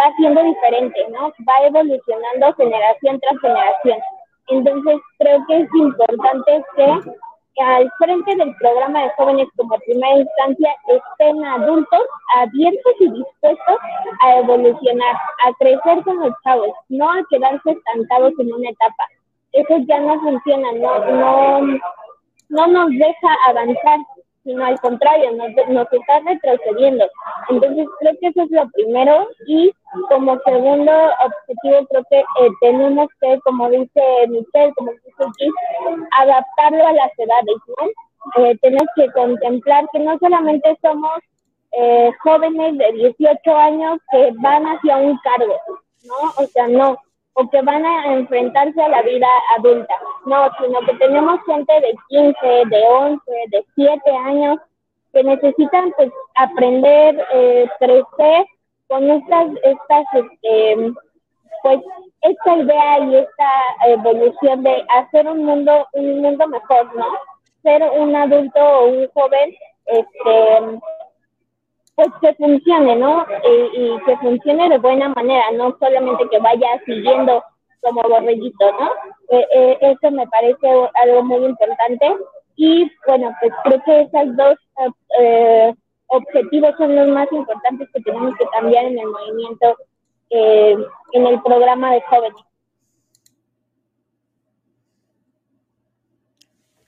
va siendo diferente, ¿no? Va evolucionando generación tras generación. Entonces, creo que es importante que al frente del programa de jóvenes como primera instancia estén adultos abiertos y dispuestos a evolucionar, a crecer con los chavos, no a quedarse estancados en una etapa. Eso ya no funciona, no, no, no nos deja avanzar, sino al contrario, nos, nos está retrocediendo. Entonces creo que eso es lo primero y como segundo objetivo creo que eh, tenemos que, como dice Michelle, como dice aquí, adaptarlo a las edades, ¿no? Eh, tenemos que contemplar que no solamente somos eh, jóvenes de 18 años que van hacia un cargo, ¿no? O sea, no, o que van a enfrentarse a la vida adulta, no, sino que tenemos gente de 15, de 11, de 7 años que necesitan pues aprender, eh, crecer con estas, estas, este, pues esta idea y esta evolución de hacer un mundo, un mundo mejor, ¿no? Ser un adulto o un joven, este, pues que funcione, ¿no? Y, que funcione de buena manera, no solamente que vaya siguiendo como borreguito, ¿no? Eh, eh, eso me parece algo muy importante. Y bueno, pues creo que esas dos eh, objetivos son los más importantes que tenemos que cambiar en el movimiento, eh, en el programa de jóvenes.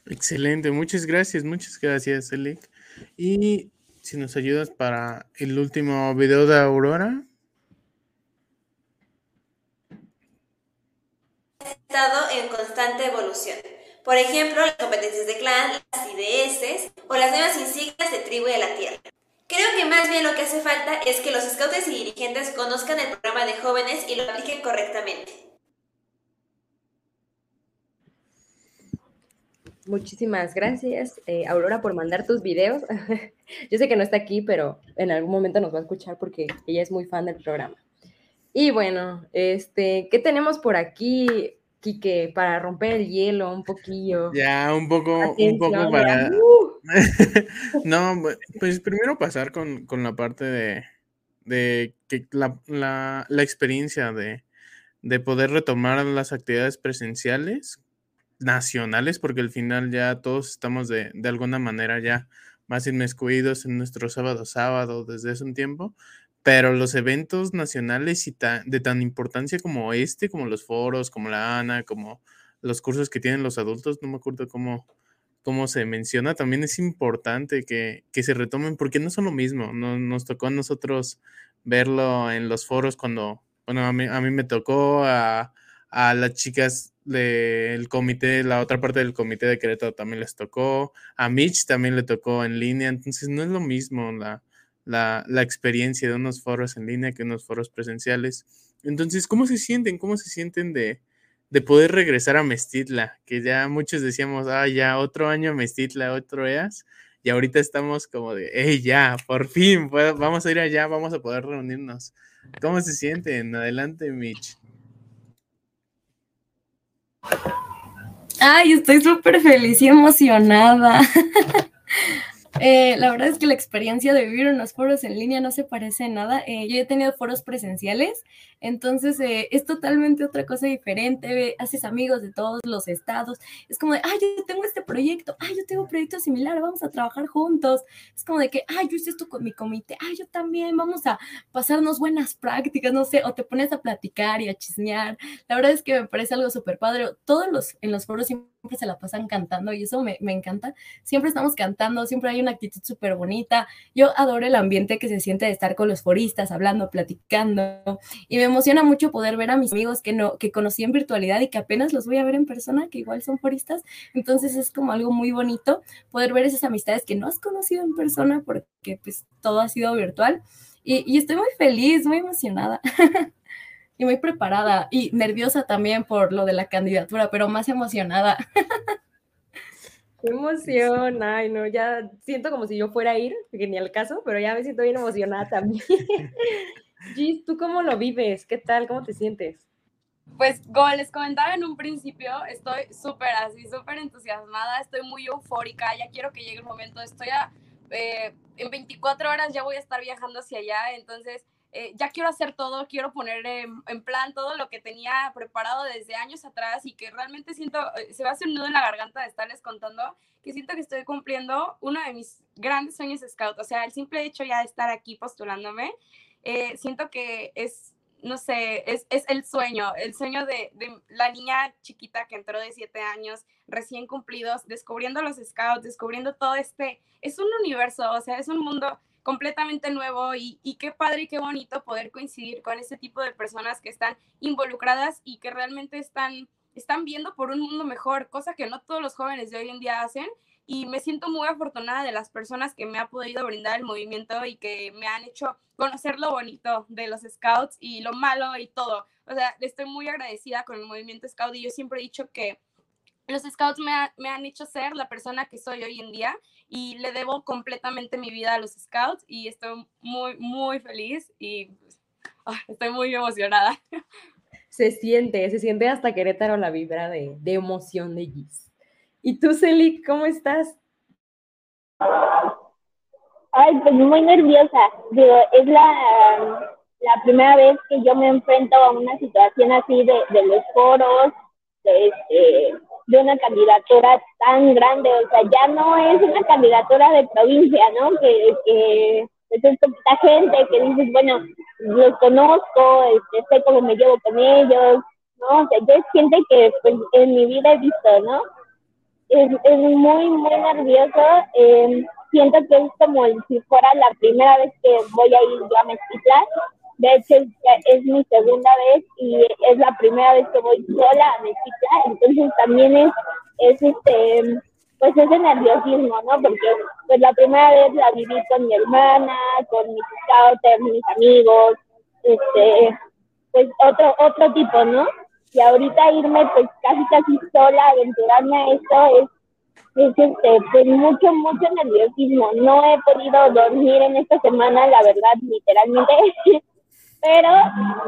Excelente, muchas gracias, muchas gracias, Elic. Y si nos ayudas para el último video de Aurora.
estado en constante evolución. Por ejemplo, las competencias de clan, las IDS o las nuevas insignias de tribu de la tierra. Creo que más bien lo que hace falta es que los scouts y dirigentes conozcan el programa de jóvenes y lo apliquen correctamente.
Muchísimas gracias, eh, Aurora, por mandar tus videos. Yo sé que no está aquí, pero en algún momento nos va a escuchar porque ella es muy fan del programa. Y bueno, este, ¿qué tenemos por aquí? Quique, para romper el hielo un poquillo.
Ya, un poco, un poco para. ¡uh! no, pues primero pasar con, la parte de, de que la, la, la experiencia de, de, poder retomar las actividades presenciales nacionales, porque al final ya todos estamos de, de alguna manera ya más inmiscuidos en nuestro sábado sábado desde hace un tiempo, pero los eventos nacionales y de tan importancia como este, como los foros, como la ANA, como los cursos que tienen los adultos, no me acuerdo cómo, cómo se menciona, también es importante que, se retomen porque no son lo mismo. No, nos tocó a nosotros verlo en los foros cuando, bueno, a mí, a mí me tocó a, a las chicas del comité, la otra parte del comité de también les tocó, a Mitch también le tocó en línea, entonces no es lo mismo la la, experiencia de unos foros en línea que unos foros presenciales. Entonces, ¿cómo se sienten? ¿Cómo se sienten de, poder regresar a Mestitla? Que ya muchos decíamos, ah, ya otro año Mestitla, otro EAS. Y ahorita estamos como de, hey, ya, por fin, vamos a ir allá, vamos a poder reunirnos. ¿Cómo se sienten? Adelante, Mitch.
Ay, estoy súper feliz y emocionada. Eh, la verdad es que la experiencia de vivir en los foros en línea no se parece en nada. Eh, yo he tenido foros presenciales, entonces eh, es totalmente otra cosa diferente. Haces amigos de todos los estados. Es como de, ay, yo tengo este proyecto, ay, yo tengo un proyecto similar, vamos a trabajar juntos. Es como de que, ay, yo hice esto con mi comité, ay, yo también, vamos a pasarnos buenas prácticas, no sé, o te pones a platicar y a chismear. La verdad es que me parece algo súper padre. Todos los en los foros siempre se la pasan cantando y eso me, me encanta. Siempre estamos cantando, siempre hay una actitud súper bonita. Yo adoro el ambiente que se siente de estar con los foristas, hablando, platicando. Y me emociona mucho poder ver a mis amigos que, no, que conocí en virtualidad y que apenas los voy a ver en persona, que igual son foristas. Entonces es como algo muy bonito poder ver esas amistades que no has conocido en persona porque pues todo ha sido virtual. Y, y estoy muy feliz, muy emocionada. y muy preparada y nerviosa también por lo de la candidatura, pero más emocionada.
Qué emoción, ay no, ya siento como si yo fuera a ir, que ni al caso, pero ya me siento bien emocionada también. Gis, ¿tú cómo lo vives? ¿Qué tal? ¿Cómo te sientes?
Pues como les comentaba en un principio, estoy súper así, súper entusiasmada, estoy muy eufórica, ya quiero que llegue el momento, estoy a, eh, en 24 horas ya voy a estar viajando hacia allá, entonces eh, ya quiero hacer todo, quiero poner en, plan todo lo que tenía preparado desde años atrás y que realmente siento, eh, se va a hacer un nudo en la garganta de estarles contando, que siento que estoy cumpliendo uno de mis grandes sueños scout, o sea, el simple hecho ya de estar aquí postulándome, eh, siento que es, no sé, es, es el sueño, el sueño de, de, la niña chiquita que entró de siete años, recién cumplidos, descubriendo los scouts, descubriendo todo este, es un universo, o sea, es un mundo completamente nuevo y, qué padre y qué bonito poder coincidir con este tipo de personas que están involucradas y que realmente están, están viendo por un mundo mejor, cosa que no todos los jóvenes de hoy en día hacen. Y me siento muy afortunada de las personas que me ha podido brindar el movimiento y que me han hecho conocer lo bonito de los scouts y lo malo y todo. O sea, estoy muy agradecida con el movimiento scout y yo siempre he dicho que los scouts me, me, han hecho ser la persona que soy hoy en día y le debo completamente mi vida a los scouts y estoy muy, muy feliz y pues, ah, estoy muy emocionada.
Se siente, se siente hasta Querétaro la vibra de, de emoción de Gis. ¿Y tú, Celik, cómo estás?
Ay, pues muy nerviosa. Digo, es la, la primera vez que yo me enfrento a una situación así de, de los foros, de, este, de una candidatura tan grande, o sea, ya no es una candidatura de provincia, ¿no? Que, que pues, es poquita gente, que dices, bueno, los conozco, este, sé cómo me llevo con ellos, ¿no? O sea, es gente que pues, en mi vida he visto, ¿no? Es, es muy, muy nervioso. Eh, siento que es como si fuera la primera vez que voy a ir yo a Mezquitla. De hecho, es, mi segunda vez y es la primera vez que voy sola a Mezquitla. Entonces también es, es este, pues ese nerviosismo, ¿no? Porque pues la primera vez la viví con mi hermana, con mis scouters, mis amigos, este, pues otro, otro tipo, ¿no? Y ahorita irme pues casi casi sola, aventurarme a esto es es este, pues mucho, mucho nerviosismo. No he podido dormir en esta semana, la verdad, literalmente, pero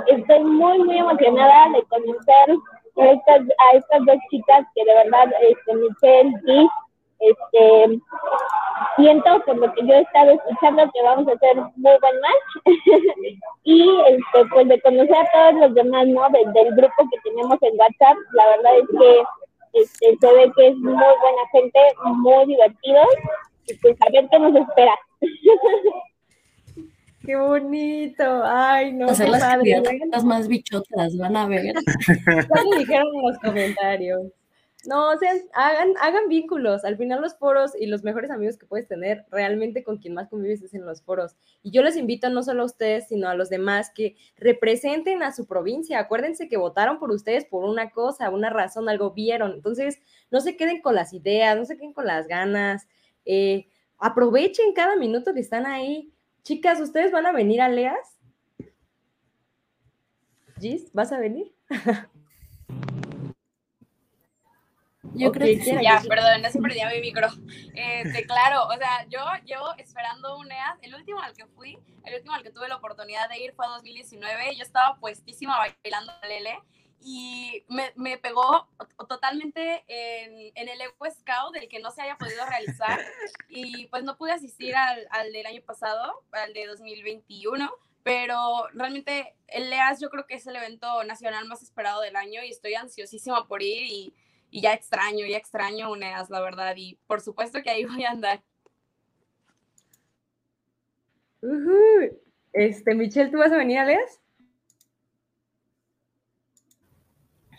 estoy muy, muy emocionada de conocer a estas, a estas dos chicas que de verdad, este, Michelle y este, siento por lo que yo he estado escuchando que vamos a hacer muy buen match y este, pues de conocer a todos los demás, ¿no? del grupo que tenemos en WhatsApp, la verdad es que este, se ve que es muy buena gente, muy divertido, y pues a ver qué nos espera.
Qué bonito, ay no.
Hacer las más bichotas, van a ver.
¿Cómo dijeron en los comentarios? No, o sea, hagan, hagan vínculos. Al final los foros y los mejores amigos que puedes tener, realmente con quien más convives es en los foros. Y yo les invito no solo a ustedes, sino a los demás que representen a su provincia. Acuérdense que votaron por ustedes por una cosa, una razón, algo vieron. Entonces, no se queden con las ideas, no se queden con las ganas. Eh, aprovechen cada minuto que están ahí. Chicas, ¿ustedes van a venir a Leas? Gis, ¿vas a venir?
Yo creo que sí. Ya, perdón, no se perdía mi micro. Este, claro, o sea, yo, yo esperando un EAS, el último al que fui, el último al que tuve la oportunidad de ir fue 2019, yo estaba puestísima bailando Lele y me, me pegó totalmente en, en, el Eco Scout del que no se haya podido realizar y pues no pude asistir al, al del año pasado, al de 2021, pero realmente el EAS yo creo que es el evento nacional más esperado del año y estoy ansiosísima por ir y y ya extraño, ya extraño UNEAS, la verdad, y por supuesto que ahí voy a andar.
Este, Michelle, ¿tú vas a venir a LEAS?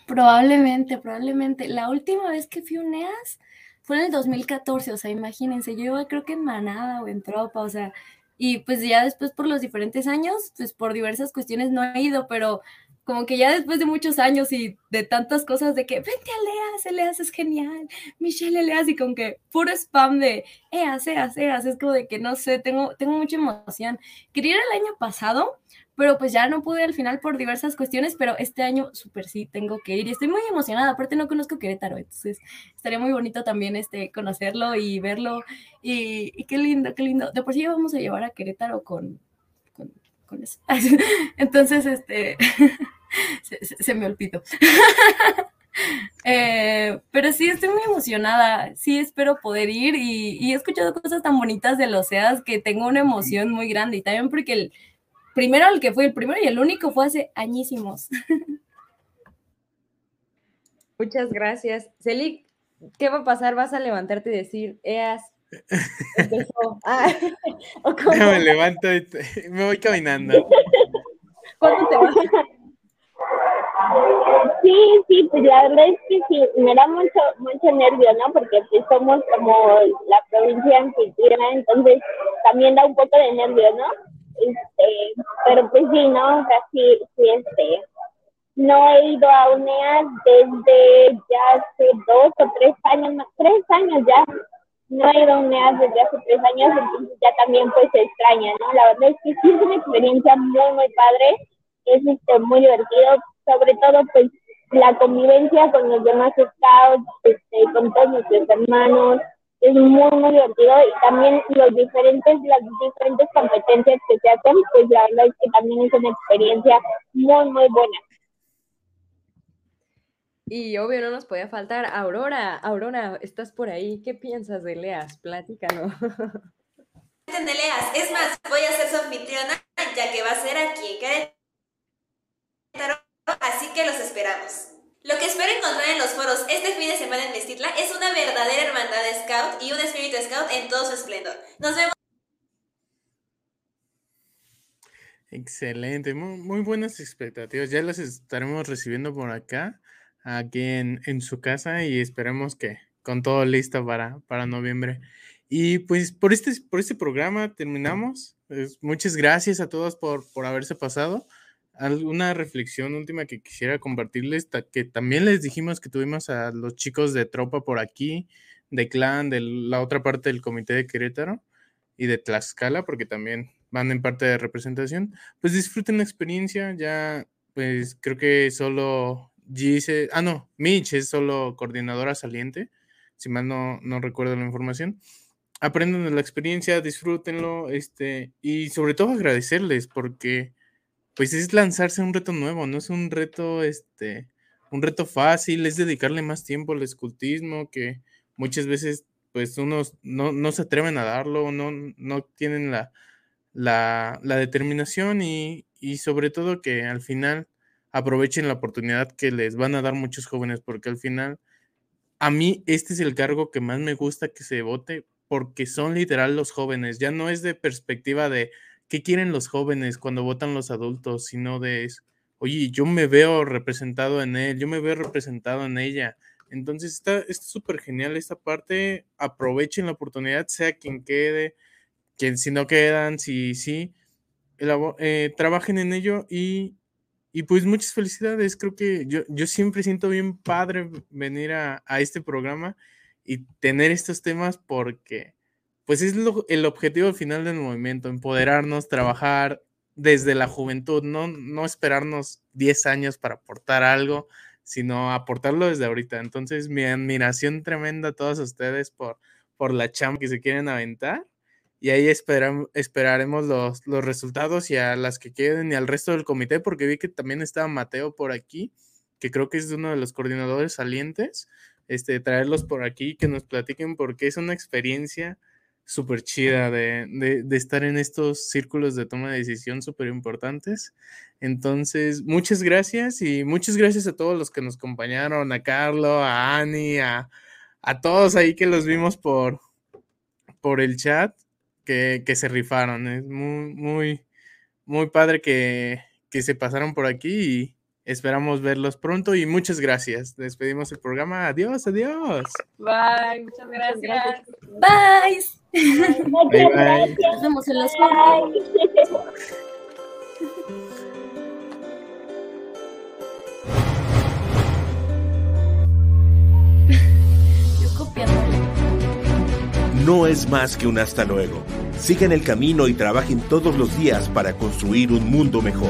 Probablemente, probablemente. La última vez que fui a UNEAS fue en el 2014, o sea, imagínense, yo iba creo que en manada o en tropa, o sea, y pues ya después por los diferentes años, pues por diversas cuestiones no he ido, pero como que ya después de muchos años y de tantas cosas de que vente a Leas, Leas es genial, Michelle Leas y con que puro spam de Eas, Eas, Eas, es como de que no sé, tengo, tengo mucha emoción. Quería ir el año pasado, pero pues ya no pude al final por diversas cuestiones, pero este año súper sí tengo que ir y estoy muy emocionada, aparte no conozco Querétaro, entonces estaría muy bonito también este, conocerlo y verlo y, qué lindo, qué lindo. De por sí vamos a llevar a Querétaro con, con eso. Entonces, este, se, me olvidó. Eh, pero sí, estoy muy emocionada. Sí, espero poder ir y, he escuchado cosas tan bonitas de los que tengo una emoción muy grande. Y también porque el primero, el que fue el primero y el único fue hace añísimos.
Muchas gracias. Celi, ¿qué va a pasar? ¿Vas a levantarte y decir, EAS,
Ah, me levanto y me voy caminando.
¿Cuándo te vas? Sí, sí, pues la verdad es que sí, me da mucho, mucho nervio, ¿no? Porque pues somos como la provincia anfitriona, entonces también da un poco de nervio, ¿no? Este, pero pues sí, ¿no? O sea, sí, sí, este, no he ido a UNEA desde ya hace dos o tres años, tres años ya, no he ido a UNEAS desde hace tres años, entonces ya también pues se extraña, ¿no? La verdad es que sí es una experiencia muy, muy padre, es este, muy divertido, sobre todo pues la convivencia con los demás scouts, este, con todos nuestros hermanos, es muy, muy divertido y también los diferentes, las diferentes competencias que se hacen, pues la verdad es que también es una experiencia muy, muy buena.
Y obvio no nos podía faltar Aurora. Aurora, estás por ahí. ¿Qué piensas de Leas? Platícanos.
de Leas. Es más, voy a ser su anfitriona ya que va a ser aquí en Querétaro, así que los esperamos. Lo que espero encontrar en los foros este fin de semana en Mestitla es una verdadera hermandad de scout y un espíritu scout en todo su esplendor. Nos vemos.
Excelente, muy, buenas expectativas. Ya las estaremos recibiendo por acá, aquí en, en su casa y esperemos que con todo listo para, para noviembre. Y pues por este, por este programa terminamos. Pues, muchas gracias a todos por, por haberse pasado alguna reflexión última que quisiera compartirles, que también les dijimos que tuvimos a los chicos de tropa por aquí, de clan, de la otra parte del comité de Querétaro y de Tlaxcala, porque también van en parte de representación, pues disfruten la experiencia, ya pues creo que solo Gise, ah no, Mitch es solo coordinadora saliente, si mal no, no recuerdo la información. Aprendan de la experiencia, disfrútenlo, este, y sobre todo agradecerles, porque pues es lanzarse a un reto nuevo, no es un reto, este, un reto fácil, es dedicarle más tiempo al escultismo que muchas veces pues unos no, se atreven a darlo, no, no tienen la, la, determinación y, y, sobre todo que al final aprovechen la oportunidad que les van a dar muchos jóvenes, porque al final a mí este es el cargo que más me gusta que se vote, porque son literal los jóvenes, ya no es de perspectiva de qué quieren los jóvenes cuando votan los adultos, sino de, oye, yo me veo representado en él, yo me veo representado en ella. Entonces está súper genial esta parte, aprovechen la oportunidad, sea quien quede, quien si no quedan, si sí, eh, trabajen en ello y, y, pues muchas felicidades. Creo que yo, yo siempre siento bien padre venir a, a este programa y tener estos temas porque pues es el objetivo final del movimiento, empoderarnos, trabajar desde la juventud, no, no esperarnos 10 años para aportar algo, sino aportarlo desde ahorita. Entonces, mi admiración tremenda a todos ustedes por, por la chamba que se quieren aventar. Y ahí esperaremos los, los resultados y a las que queden y al resto del comité, porque vi que también estaba Mateo por aquí, que creo que es uno de los coordinadores salientes. Este, traerlos por aquí, que nos platiquen porque es una experiencia súper chida de, estar en estos círculos de toma de decisión súper importantes. Entonces, muchas gracias y muchas gracias a todos los que nos acompañaron, a Carlo, a Ani, a, todos ahí que los vimos por, por el chat, que, se rifaron. Es muy, muy, muy padre que, que se pasaron por aquí y esperamos verlos pronto y muchas gracias. Despedimos el programa. Adiós, adiós.
Bye, muchas gracias.
Bye.
Muchas gracias.
Nos vemos en los
No es más que un hasta luego. Sigan el camino y trabajen todos los días para construir un mundo mejor.